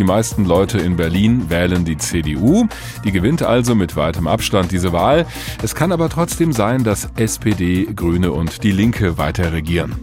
Die meisten Leute in Berlin wählen die CDU. Die gewinnt also mit weitem Abstand diese Wahl. Es kann aber trotzdem sein, dass SPD, Grüne und die Linke weiter regieren.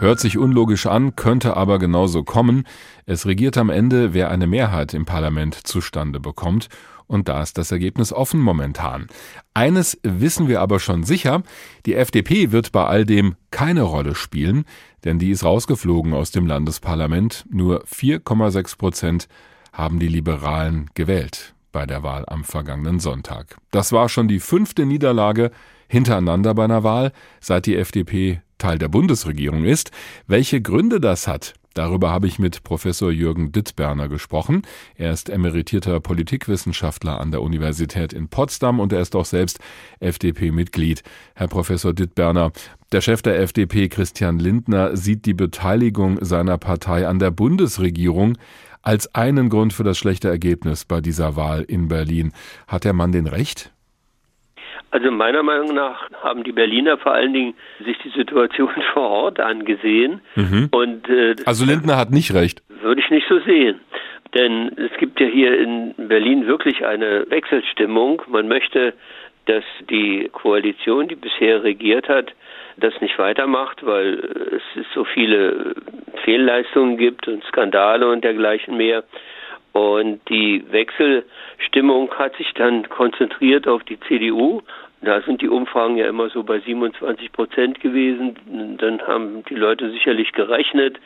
Hört sich unlogisch an, könnte aber genauso kommen. Es regiert am Ende, wer eine Mehrheit im Parlament zustande bekommt. Und da ist das Ergebnis offen momentan. Eines wissen wir aber schon sicher, die FDP wird bei all dem keine Rolle spielen, denn die ist rausgeflogen aus dem Landesparlament. Nur 4,6 Prozent haben die Liberalen gewählt bei der Wahl am vergangenen Sonntag. Das war schon die fünfte Niederlage hintereinander bei einer Wahl, seit die FDP Teil der Bundesregierung ist. Welche Gründe das hat, Darüber habe ich mit Professor Jürgen Dittberner gesprochen. Er ist emeritierter Politikwissenschaftler an der Universität in Potsdam und er ist auch selbst FDP-Mitglied. Herr Professor Dittberner, der Chef der FDP, Christian Lindner, sieht die Beteiligung seiner Partei an der Bundesregierung als einen Grund für das schlechte Ergebnis bei dieser Wahl in Berlin. Hat der Mann den Recht? Also meiner Meinung nach haben die Berliner vor allen Dingen sich die Situation vor Ort angesehen. Mhm. Und, äh, also Lindner hat nicht recht. Würde ich nicht so sehen. Denn es gibt ja hier in Berlin wirklich eine Wechselstimmung. Man möchte, dass die Koalition, die bisher regiert hat, das nicht weitermacht, weil es so viele Fehlleistungen gibt und Skandale und dergleichen mehr. Und die Wechselstimmung hat sich dann konzentriert auf die CDU. Da sind die Umfragen ja immer so bei 27 Prozent gewesen. Dann haben die Leute sicherlich gerechnet.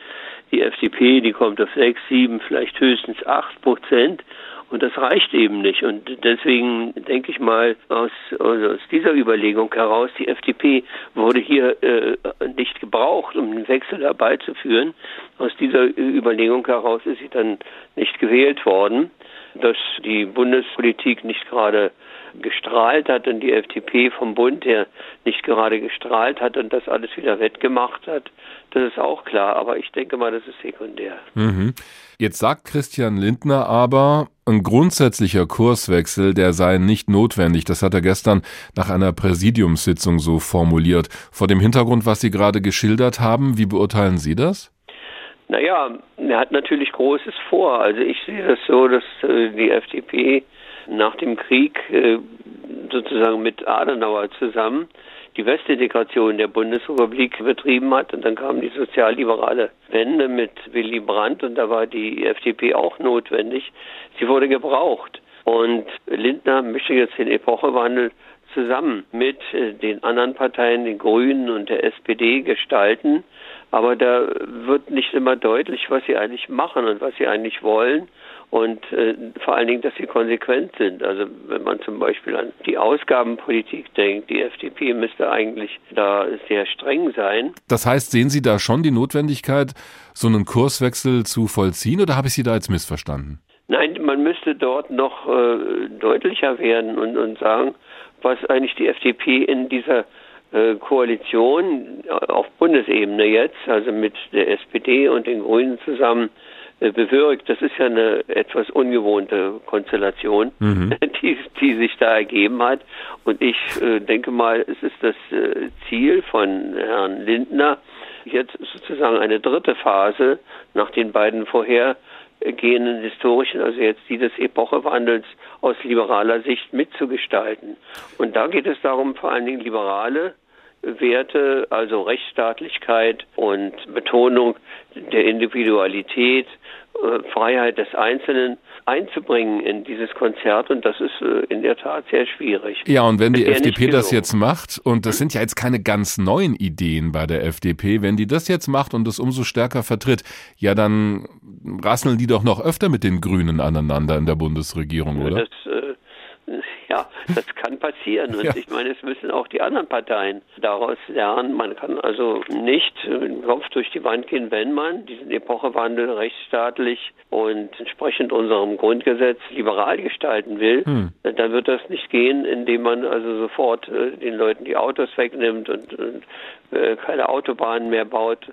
Die FDP, die kommt auf 6, 7, vielleicht höchstens 8 Prozent. Und das reicht eben nicht. Und deswegen denke ich mal, aus, also aus dieser Überlegung heraus, die FDP wurde hier äh, nicht gebraucht, um den Wechsel herbeizuführen. Aus dieser Überlegung heraus ist sie dann nicht gewählt worden, dass die Bundespolitik nicht gerade gestrahlt hat und die FDP vom Bund her nicht gerade gestrahlt hat und das alles wieder wettgemacht hat, das ist auch klar. Aber ich denke mal, das ist sekundär. Mhm. Jetzt sagt Christian Lindner aber, ein grundsätzlicher Kurswechsel, der sei nicht notwendig. Das hat er gestern nach einer Präsidiumssitzung so formuliert. Vor dem Hintergrund, was Sie gerade geschildert haben, wie beurteilen Sie das? Naja, er hat natürlich Großes vor. Also ich sehe das so, dass äh, die FDP nach dem Krieg äh, sozusagen mit Adenauer zusammen die Westintegration der Bundesrepublik betrieben hat. Und dann kam die sozialliberale Wende mit Willy Brandt und da war die FDP auch notwendig. Sie wurde gebraucht. Und Lindner möchte jetzt den Epochewandel zusammen mit äh, den anderen Parteien, den Grünen und der SPD gestalten. Aber da wird nicht immer deutlich, was sie eigentlich machen und was sie eigentlich wollen und äh, vor allen Dingen, dass sie konsequent sind. Also wenn man zum Beispiel an die Ausgabenpolitik denkt, die FDP müsste eigentlich da sehr streng sein. Das heißt, sehen Sie da schon die Notwendigkeit, so einen Kurswechsel zu vollziehen oder habe ich Sie da jetzt missverstanden? Nein, man müsste dort noch äh, deutlicher werden und, und sagen, was eigentlich die FDP in dieser äh, Koalition auf Bundesebene jetzt, also mit der SPD und den Grünen zusammen, äh, bewirkt. Das ist ja eine etwas ungewohnte Konstellation, mhm. die, die sich da ergeben hat. Und ich äh, denke mal, es ist das äh, Ziel von Herrn Lindner, jetzt sozusagen eine dritte Phase nach den beiden vorhergehenden historischen, also jetzt die des Epochewandels aus liberaler Sicht mitzugestalten. Und da geht es darum, vor allen Dingen liberale Werte, also Rechtsstaatlichkeit und Betonung der Individualität, äh, Freiheit des Einzelnen einzubringen in dieses Konzert und das ist äh, in der Tat sehr schwierig. Ja, und wenn die FDP das jetzt macht, und das sind ja jetzt keine ganz neuen Ideen bei der FDP, wenn die das jetzt macht und das umso stärker vertritt, ja, dann rasseln die doch noch öfter mit den Grünen aneinander in der Bundesregierung, oder? Das äh, ja, das kann passieren. Und ja. ich meine, es müssen auch die anderen Parteien daraus lernen. Man kann also nicht mit dem Kopf durch die Wand gehen, wenn man diesen Epochewandel rechtsstaatlich und entsprechend unserem Grundgesetz liberal gestalten will. Hm. Dann wird das nicht gehen, indem man also sofort äh, den Leuten die Autos wegnimmt und, und äh, keine Autobahnen mehr baut.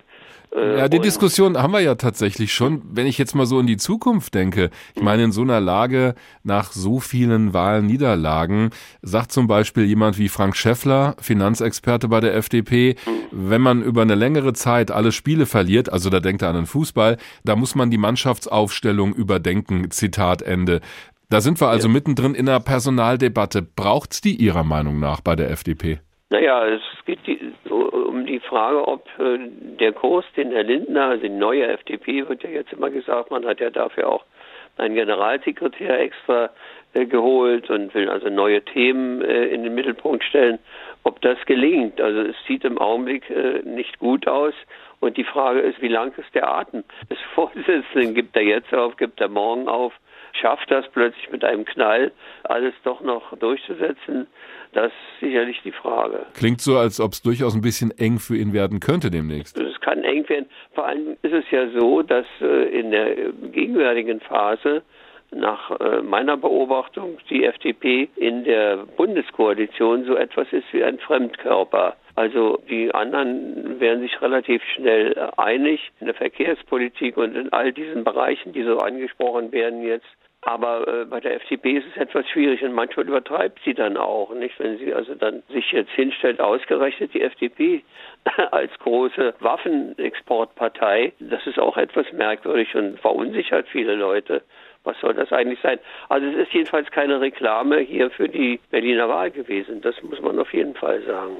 Äh, ja, die Diskussion haben wir ja tatsächlich schon. Wenn ich jetzt mal so in die Zukunft denke, ich meine, in so einer Lage nach so vielen Wahlniederlagen sagen, sagt zum Beispiel jemand wie Frank Schäffler, Finanzexperte bei der FDP, wenn man über eine längere Zeit alle Spiele verliert, also da denkt er an den Fußball, da muss man die Mannschaftsaufstellung überdenken. Zitat Ende. Da sind wir also ja. mittendrin in einer Personaldebatte. Braucht's die Ihrer Meinung nach bei der FDP? Naja, es geht die, um die Frage, ob äh, der Kurs, den Herr Lindner, also die neue FDP, wird ja jetzt immer gesagt, man hat ja dafür auch einen Generalsekretär extra äh, geholt und will also neue Themen äh, in den Mittelpunkt stellen. Ob das gelingt, also es sieht im Augenblick äh, nicht gut aus. Und die Frage ist, wie lang ist der Atem des Vorsitzenden? Gibt er jetzt auf, gibt er morgen auf? Schafft das plötzlich mit einem Knall, alles doch noch durchzusetzen? Das ist sicherlich die Frage. Klingt so, als ob es durchaus ein bisschen eng für ihn werden könnte demnächst. Es kann eng werden. Vor allem ist es ja so, dass äh, in der gegenwärtigen Phase nach äh, meiner Beobachtung die FDP in der Bundeskoalition so etwas ist wie ein Fremdkörper. Also die anderen werden sich relativ schnell äh, einig in der Verkehrspolitik und in all diesen Bereichen, die so angesprochen werden jetzt. Aber äh, bei der FDP ist es etwas schwierig und manchmal übertreibt sie dann auch, nicht? Wenn sie also dann sich jetzt hinstellt, ausgerechnet die FDP als große Waffenexportpartei, das ist auch etwas merkwürdig und verunsichert viele Leute. Was soll das eigentlich sein? Also es ist jedenfalls keine Reklame hier für die Berliner Wahl gewesen. Das muss man auf jeden Fall sagen.